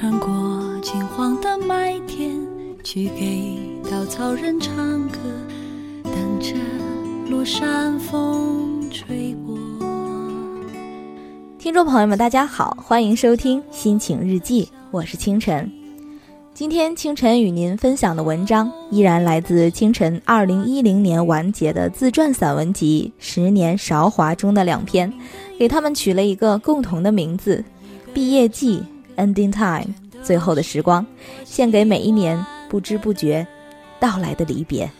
穿过金黄的麦田，去给稻草人唱歌，等着落山风吹过。听众朋友们，大家好，欢迎收听心情日记，我是清晨。今天清晨与您分享的文章依然来自清晨二零一零年完结的自传散文集《十年韶华》中的两篇，给他们取了一个共同的名字：毕业季 （Ending Time），最后的时光，献给每一年不知不觉到来的离别。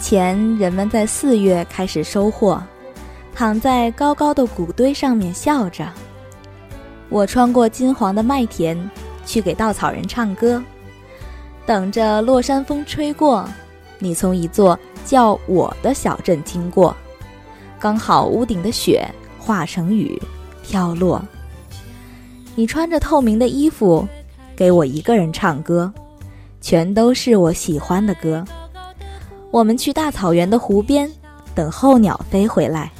前人们在四月开始收获，躺在高高的谷堆上面笑着。我穿过金黄的麦田，去给稻草人唱歌，等着落山风吹过。你从一座叫我的小镇经过，刚好屋顶的雪化成雨飘落。你穿着透明的衣服，给我一个人唱歌，全都是我喜欢的歌。我们去大草原的湖边，等候鸟飞回来。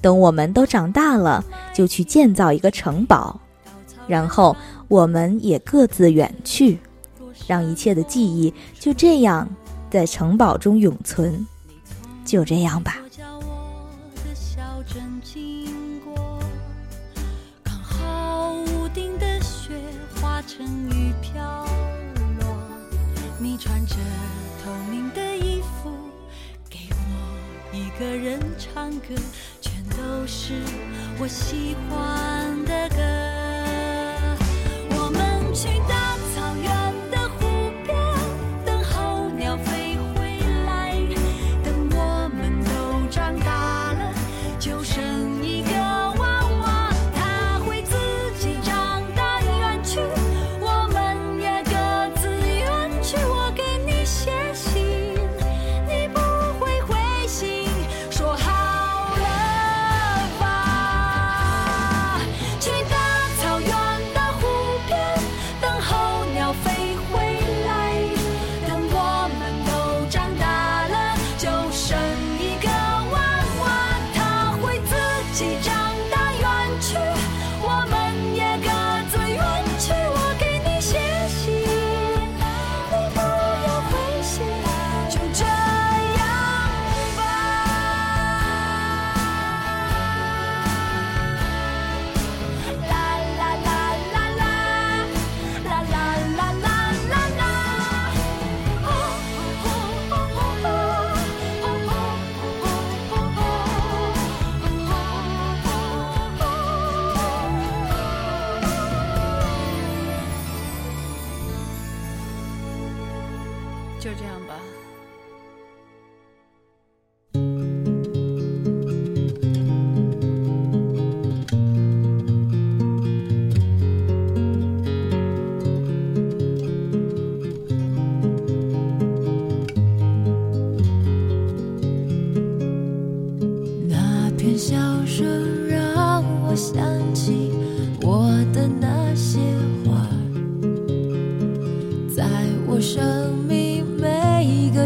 等我们都长大了，就去建造一个城堡，然后我们也各自远去，让一切的记忆就这样在城堡中永存。就这样吧。个人唱歌，全都是我喜欢的歌。我们去大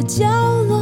角落，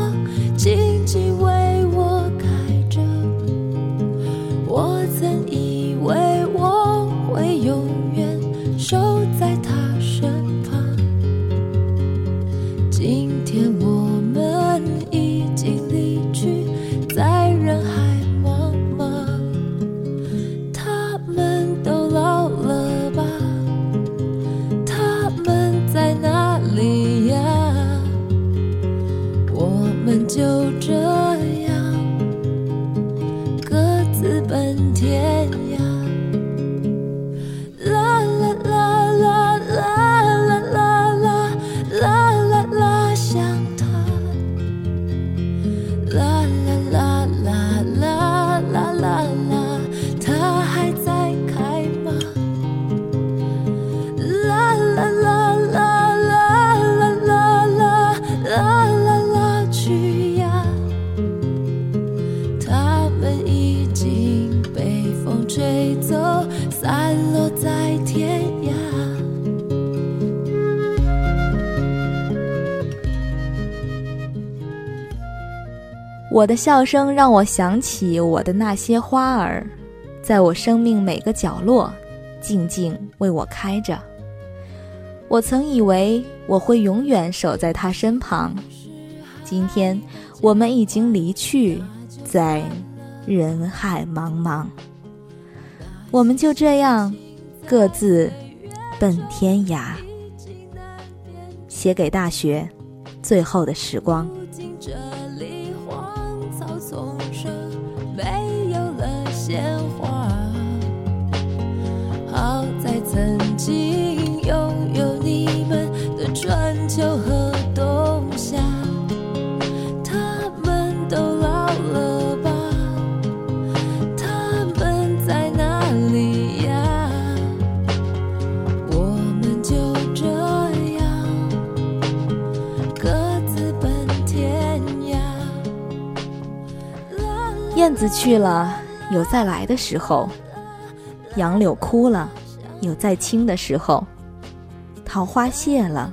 我的笑声让我想起我的那些花儿，在我生命每个角落，静静为我开着。我曾以为我会永远守在他身旁，今天我们已经离去，在人海茫茫。我们就这样各自奔天涯。写给大学最后的时光。曾经拥有你们的春秋和冬夏，他们都老了吧？他们在哪里呀？我们就这样各自奔天涯。燕子去了，有再来的时候。杨柳枯了。有再青的时候；桃花谢了，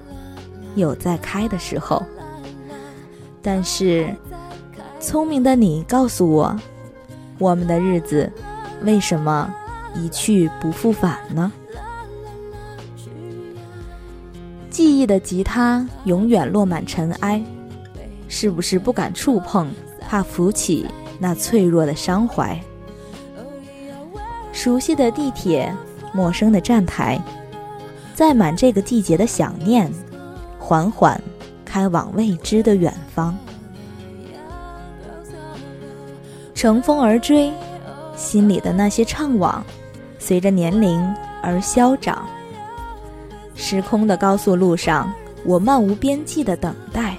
有再开的时候。但是，聪明的你告诉我，我们的日子为什么一去不复返呢？记忆的吉他永远落满尘埃，是不是不敢触碰，怕浮起？那脆弱的伤怀，熟悉的地铁，陌生的站台，载满这个季节的想念，缓缓开往未知的远方。乘风而追，心里的那些怅惘，随着年龄而消长。时空的高速路上，我漫无边际的等待，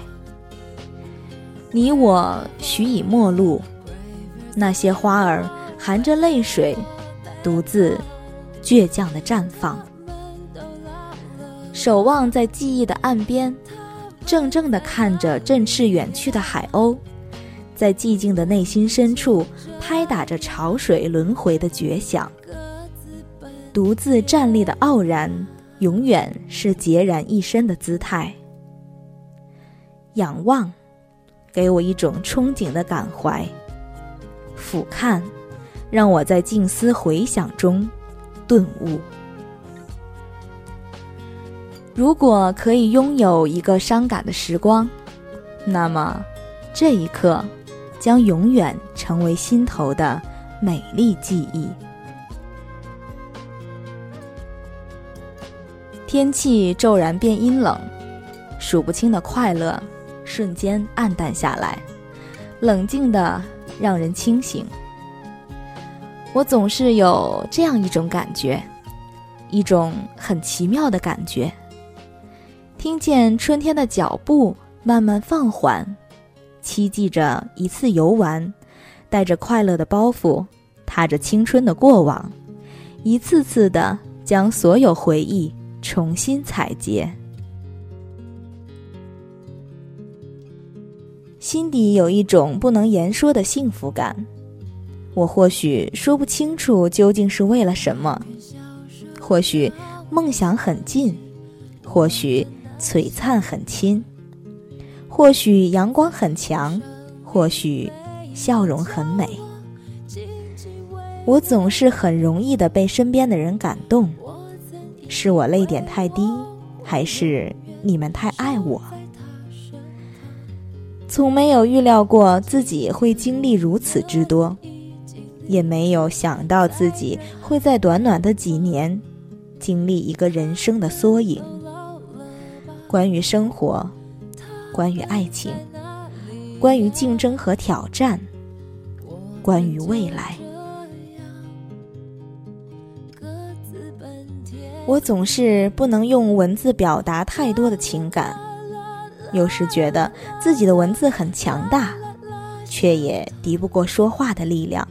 你我许已陌路。那些花儿含着泪水，独自倔强的绽放。守望在记忆的岸边，怔怔的看着振翅远去的海鸥，在寂静的内心深处拍打着潮水轮回的绝响。独自站立的傲然，永远是孑然一身的姿态。仰望，给我一种憧憬的感怀。俯瞰，让我在静思回想中顿悟。如果可以拥有一个伤感的时光，那么这一刻将永远成为心头的美丽记忆。天气骤然变阴冷，数不清的快乐瞬间暗淡下来，冷静的。让人清醒。我总是有这样一种感觉，一种很奇妙的感觉。听见春天的脚步慢慢放缓，期冀着一次游玩，带着快乐的包袱，踏着青春的过往，一次次的将所有回忆重新采撷。心底有一种不能言说的幸福感，我或许说不清楚究竟是为了什么，或许梦想很近，或许璀璨很亲，或许阳光很强，或许笑容很美。我总是很容易的被身边的人感动，是我泪点太低，还是你们太爱我？从没有预料过自己会经历如此之多，也没有想到自己会在短短的几年经历一个人生的缩影。关于生活，关于爱情，关于竞争和挑战，关于未来，我总是不能用文字表达太多的情感。有时觉得自己的文字很强大，却也敌不过说话的力量。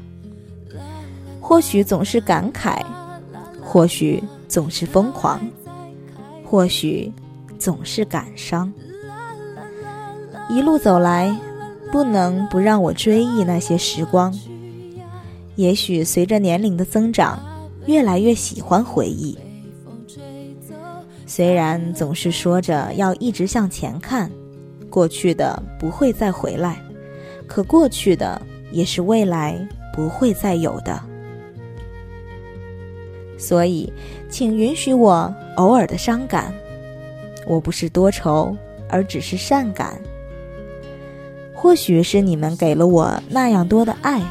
或许总是感慨，或许总是疯狂，或许总是感伤。一路走来，不能不让我追忆那些时光。也许随着年龄的增长，越来越喜欢回忆。虽然总是说着要一直向前看，过去的不会再回来，可过去的也是未来不会再有的。所以，请允许我偶尔的伤感。我不是多愁，而只是善感。或许是你们给了我那样多的爱，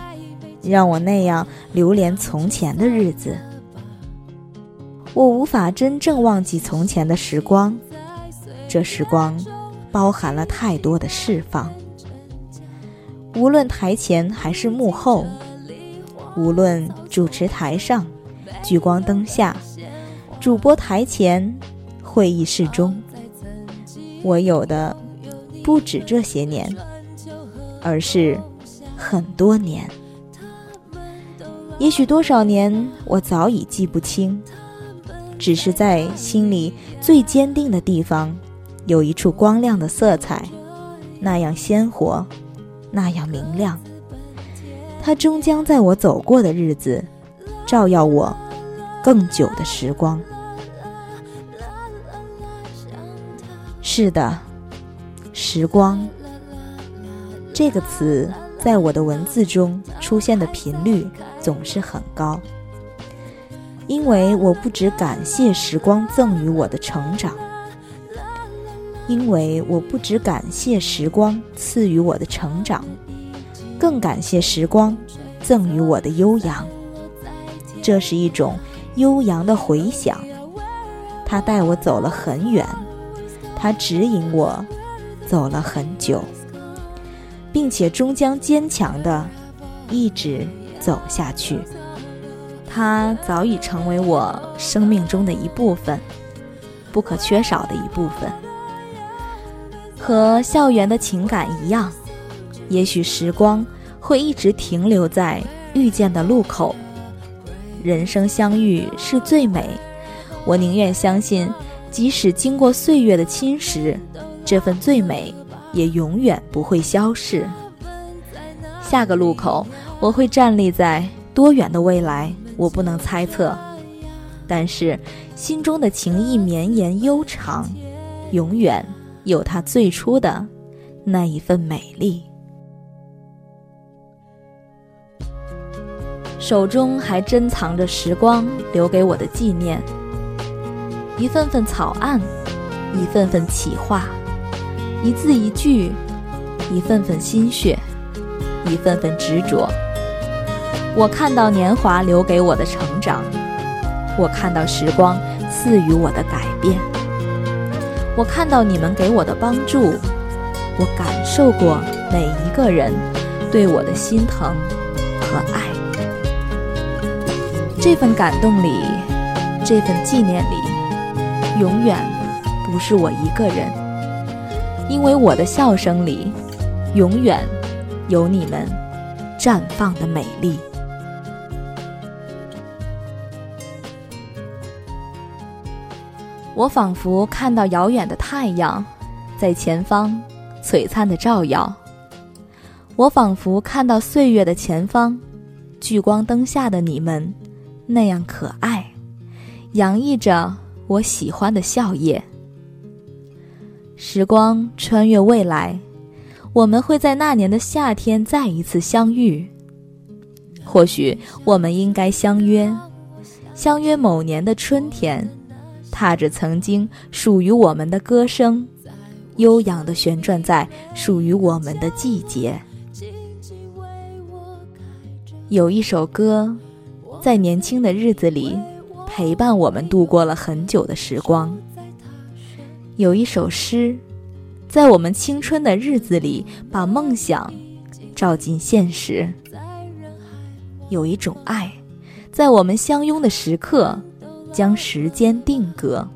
让我那样留恋从前的日子。我无法真正忘记从前的时光，这时光包含了太多的释放。无论台前还是幕后，无论主持台上。聚光灯下，主播台前，会议室中，我有的不止这些年，而是很多年。也许多少年，我早已记不清，只是在心里最坚定的地方，有一处光亮的色彩，那样鲜活，那样明亮。它终将在我走过的日子，照耀我。更久的时光。是的，时光这个词在我的文字中出现的频率总是很高，因为我不只感谢时光赠予我的成长，因为我不只感谢时光赐予我的成长，更感谢时光赠予我的悠扬。这是一种。悠扬的回响，它带我走了很远，它指引我走了很久，并且终将坚强的一直走下去。它早已成为我生命中的一部分，不可缺少的一部分。和校园的情感一样，也许时光会一直停留在遇见的路口。人生相遇是最美，我宁愿相信，即使经过岁月的侵蚀，这份最美也永远不会消逝。下个路口，我会站立在多远的未来，我不能猜测，但是心中的情意绵延悠长，永远有它最初的那一份美丽。手中还珍藏着时光留给我的纪念，一份份草案，一份份企划，一字一句，一份份心血，一份份执着。我看到年华留给我的成长，我看到时光赐予我的改变，我看到你们给我的帮助，我感受过每一个人对我的心疼和爱。这份感动里，这份纪念里，永远不是我一个人，因为我的笑声里，永远有你们绽放的美丽。我仿佛看到遥远的太阳，在前方璀璨的照耀。我仿佛看到岁月的前方，聚光灯下的你们。那样可爱，洋溢着我喜欢的笑靥。时光穿越未来，我们会在那年的夏天再一次相遇。或许我们应该相约，相约某年的春天，踏着曾经属于我们的歌声，悠扬地旋转在属于我们的季节。有一首歌。在年轻的日子里，陪伴我们度过了很久的时光。有一首诗，在我们青春的日子里，把梦想照进现实。有一种爱，在我们相拥的时刻，将时间定格。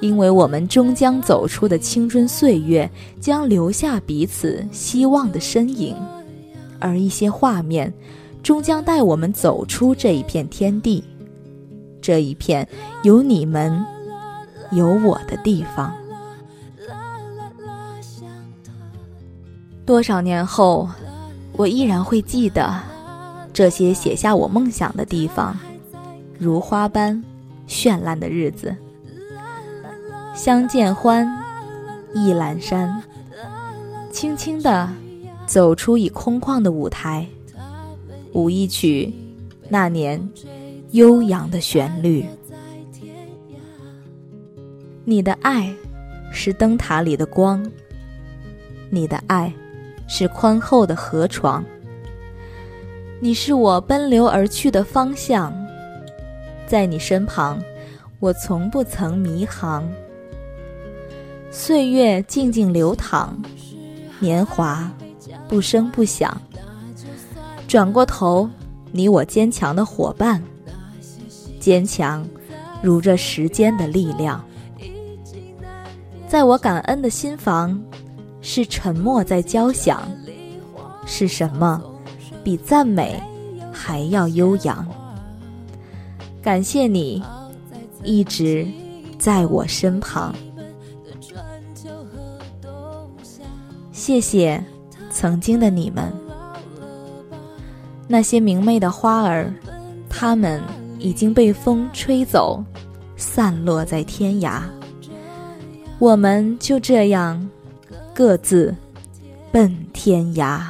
因为我们终将走出的青春岁月，将留下彼此希望的身影，而一些画面。终将带我们走出这一片天地，这一片有你们、有我的地方。多少年后，我依然会记得这些写下我梦想的地方，如花般绚烂的日子。相见欢，意阑珊，轻轻的走出已空旷的舞台，舞一曲那年悠扬的旋律。你的爱是灯塔里的光，你的爱是宽厚的河床。你是我奔流而去的方向，在你身旁，我从不曾迷航。岁月静静流淌，年华不声不响。转过头，你我坚强的伙伴，坚强如这时间的力量。在我感恩的心房，是沉默在交响。是什么，比赞美还要悠扬？感谢你，一直在我身旁。谢谢曾经的你们，那些明媚的花儿，它们已经被风吹走，散落在天涯。我们就这样各自奔天涯。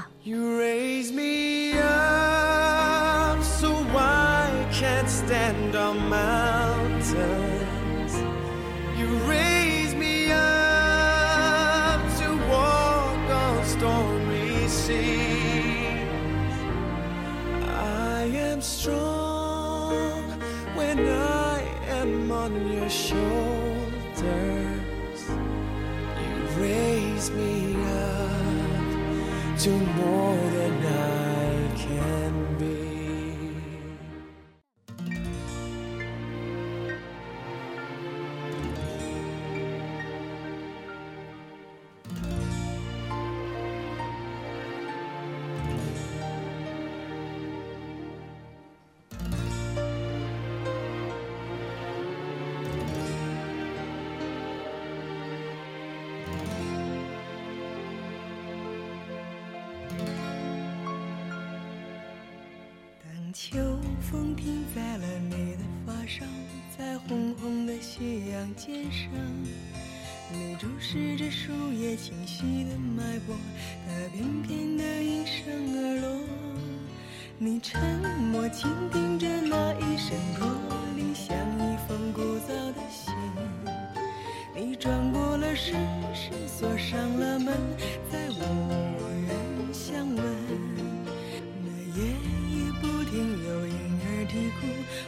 To more than I 秋风停在了你的发梢，在红红的夕阳肩上，你注视着树叶清晰的脉搏，它翩翩的应声而落。你沉默倾听着那一声驼铃，像一封古早的信。你转过了身，是锁上了门，在无人相问。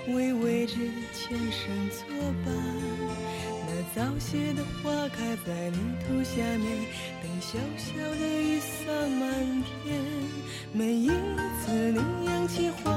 为未知前生作伴，那早谢的花开在泥土下面，等小小的雨洒满天。每一次你扬起花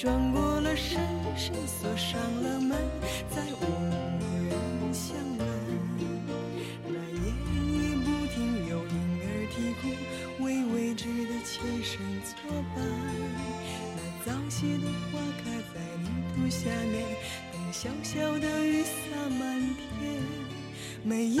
转过了身，身锁上了门，再无人相问。前生作伴，那早谢的花开在泥土下面，等小小的雨洒满天。每一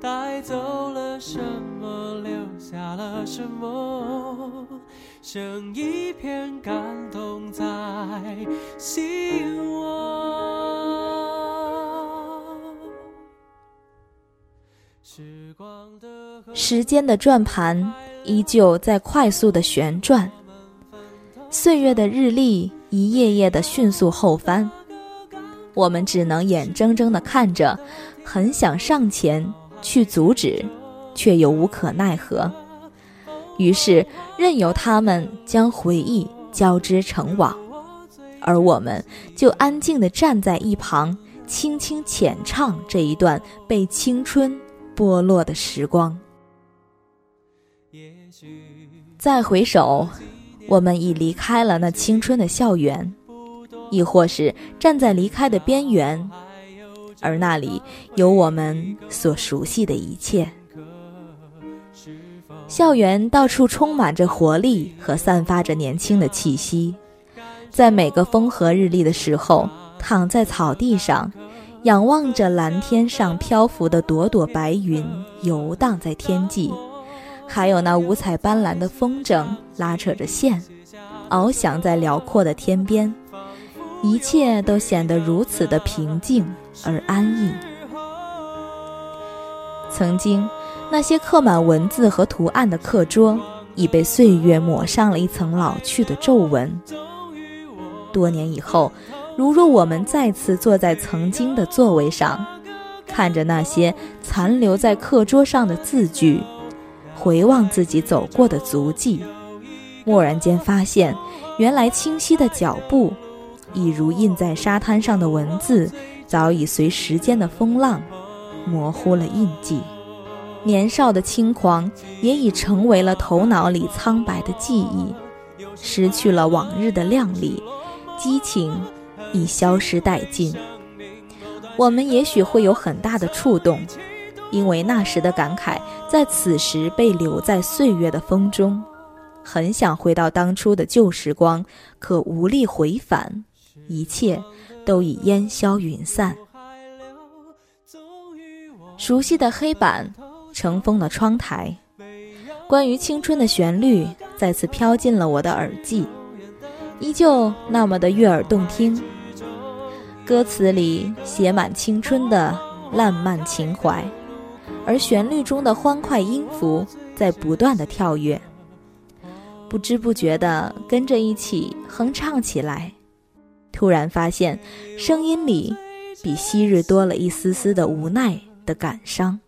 带走了什么，留下了什么？剩一片感动在心窝。时光的河时间的转盘依旧在快速的旋转，岁月的日历一页页的迅速后翻，我们只能眼睁睁的看着，很想上前去阻止，却又无可奈何。于是任由他们将回忆交织成网，而我们就安静地站在一旁，轻轻浅唱这一段被青春剥落的时光。再回首，我们已离开了那青春的校园，亦或是站在离开的边缘，而那里有我们所熟悉的一切。校园到处充满着活力和散发着年轻的气息，在每个风和日丽的时候，躺在草地上，仰望着蓝天上漂浮的朵朵白云游荡在天际。还有那五彩斑斓的风筝拉扯着线，翱翔在辽阔的天边，一切都显得如此的平静而安逸。曾经，那些刻满文字和图案的课桌，已被岁月抹上了一层老去的皱纹。多年以后，如若我们再次坐在曾经的座位上，看着那些残留在课桌上的字句。回望自己走过的足迹，蓦然间发现，原来清晰的脚步，一如印在沙滩上的文字，早已随时间的风浪模糊了印记。年少的轻狂也已成为了头脑里苍白的记忆，失去了往日的靓丽，激情已消失殆尽。我们也许会有很大的触动。因为那时的感慨，在此时被留在岁月的风中，很想回到当初的旧时光，可无力回返，一切都已烟消云散。熟悉的黑板，尘封的窗台，关于青春的旋律再次飘进了我的耳际，依旧那么的悦耳动听。歌词里写满青春的烂漫情怀。而旋律中的欢快音符在不断的跳跃，不知不觉地跟着一起哼唱起来。突然发现，声音里比昔日多了一丝丝的无奈的感伤。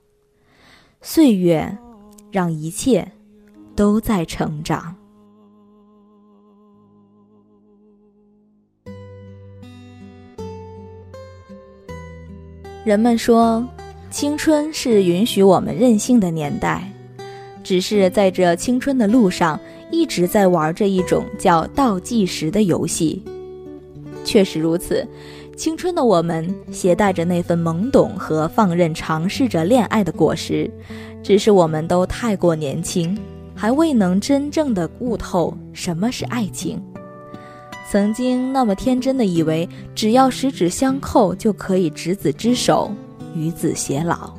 岁月，让一切都在成长。人们说。青春是允许我们任性的年代，只是在这青春的路上，一直在玩着一种叫倒计时的游戏。确实如此，青春的我们携带着那份懵懂和放任，尝试着恋爱的果实，只是我们都太过年轻，还未能真正的悟透什么是爱情。曾经那么天真的以为，只要十指相扣就可以执子之手。与子偕老。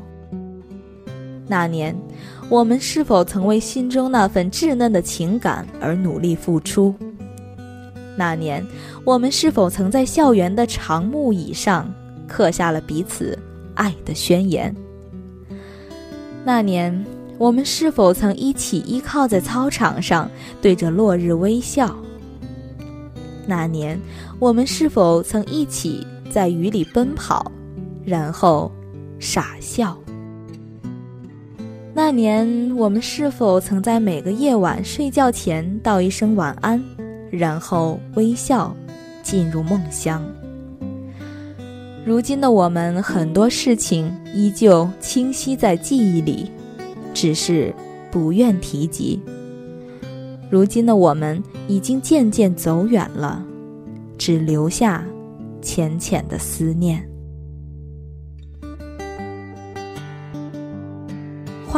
那年，我们是否曾为心中那份稚嫩的情感而努力付出？那年，我们是否曾在校园的长木椅上刻下了彼此爱的宣言？那年，我们是否曾一起依靠在操场上，对着落日微笑？那年，我们是否曾一起在雨里奔跑，然后？傻笑。那年，我们是否曾在每个夜晚睡觉前道一声晚安，然后微笑进入梦乡？如今的我们，很多事情依旧清晰在记忆里，只是不愿提及。如今的我们已经渐渐走远了，只留下浅浅的思念。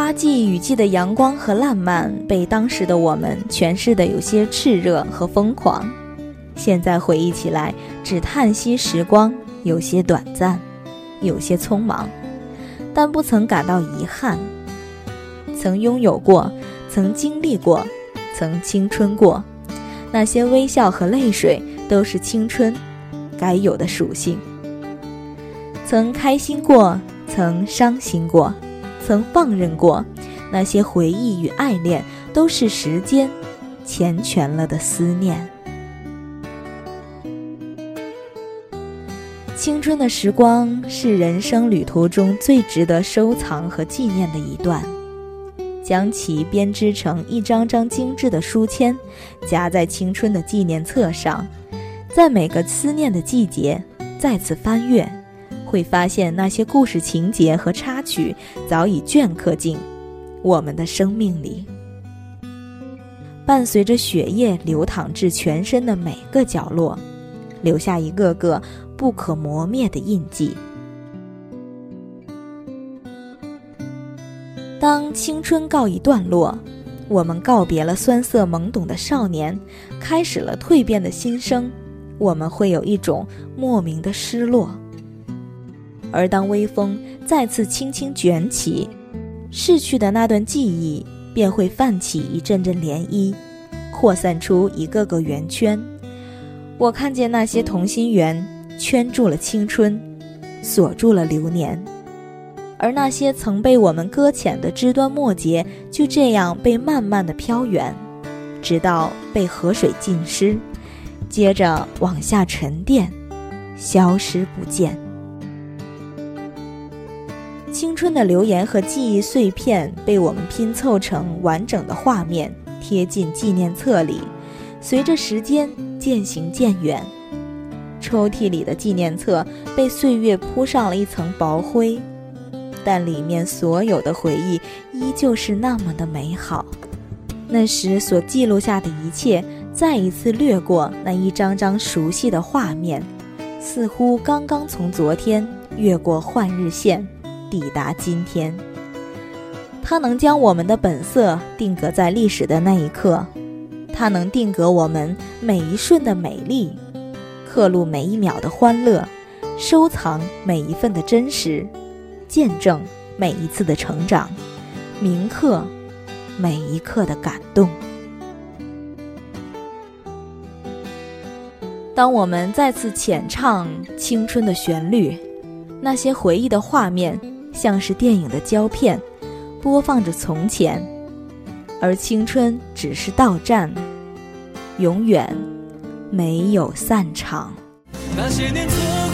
花季雨季的阳光和烂漫，被当时的我们诠释的有些炽热和疯狂。现在回忆起来，只叹息时光有些短暂，有些匆忙，但不曾感到遗憾。曾拥有过，曾经历过，曾青春过，那些微笑和泪水都是青春该有的属性。曾开心过，曾伤心过。曾放任过，那些回忆与爱恋，都是时间缱绻了的思念。青春的时光是人生旅途中最值得收藏和纪念的一段，将其编织成一张张精致的书签，夹在青春的纪念册上，在每个思念的季节再次翻阅。会发现那些故事情节和插曲早已镌刻进我们的生命里，伴随着血液流淌至全身的每个角落，留下一个个不可磨灭的印记。当青春告一段落，我们告别了酸涩懵懂的少年，开始了蜕变的新生，我们会有一种莫名的失落。而当微风再次轻轻卷起，逝去的那段记忆便会泛起一阵阵涟漪，扩散出一个个圆圈。我看见那些同心圆圈住了青春，锁住了流年，而那些曾被我们搁浅的枝端末节，就这样被慢慢的飘远，直到被河水浸湿，接着往下沉淀，消失不见。青春的留言和记忆碎片被我们拼凑成完整的画面，贴进纪念册里。随着时间渐行渐远，抽屉里的纪念册被岁月铺上了一层薄灰，但里面所有的回忆依旧是那么的美好。那时所记录下的一切，再一次掠过那一张张熟悉的画面，似乎刚刚从昨天越过换日线。抵达今天，它能将我们的本色定格在历史的那一刻，它能定格我们每一瞬的美丽，刻录每一秒的欢乐，收藏每一份的真实，见证每一次的成长，铭刻每一刻的感动。当我们再次浅唱青春的旋律，那些回忆的画面。像是电影的胶片，播放着从前，而青春只是到站，永远没有散场。那些年错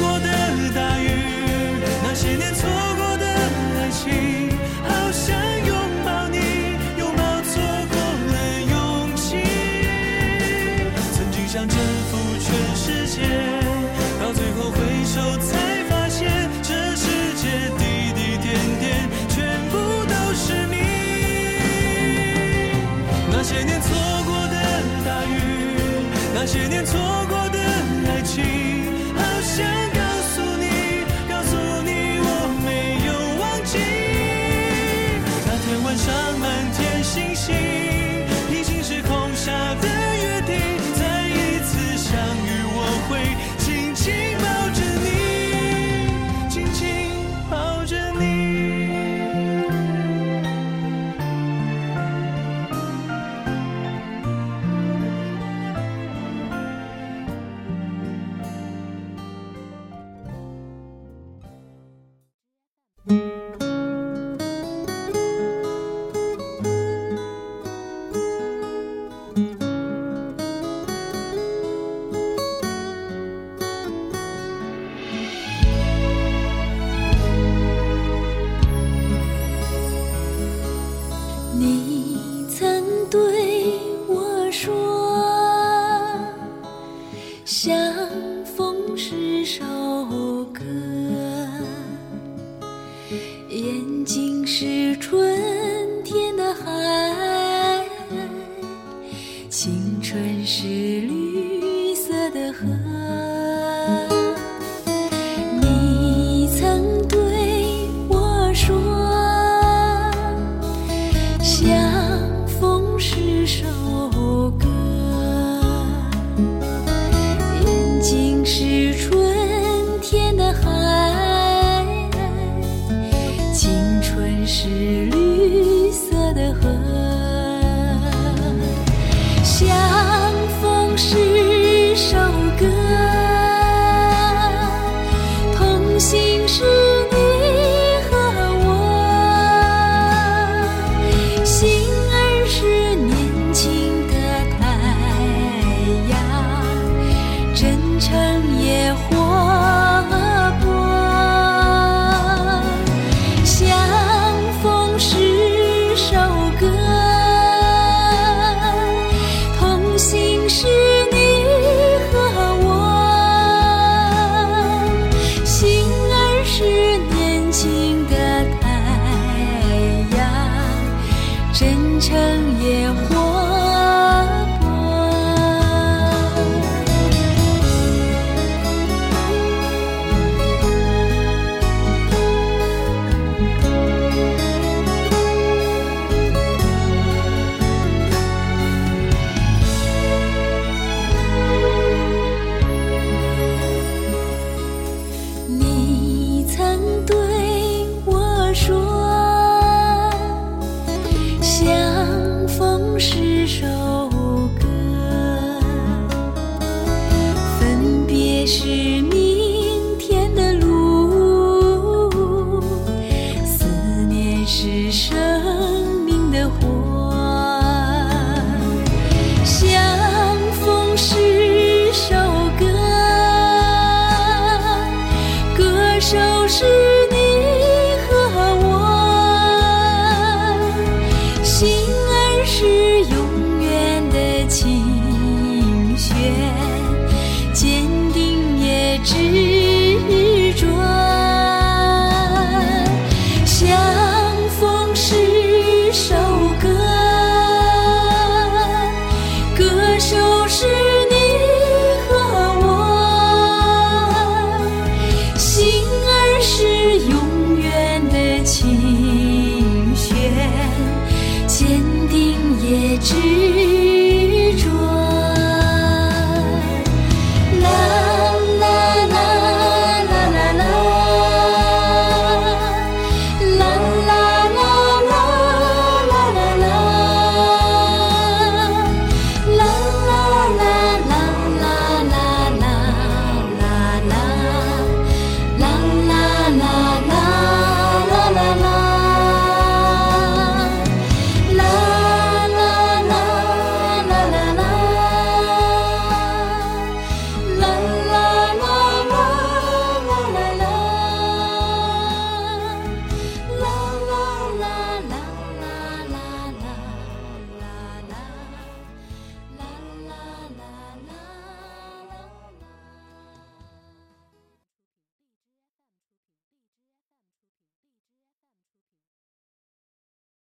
错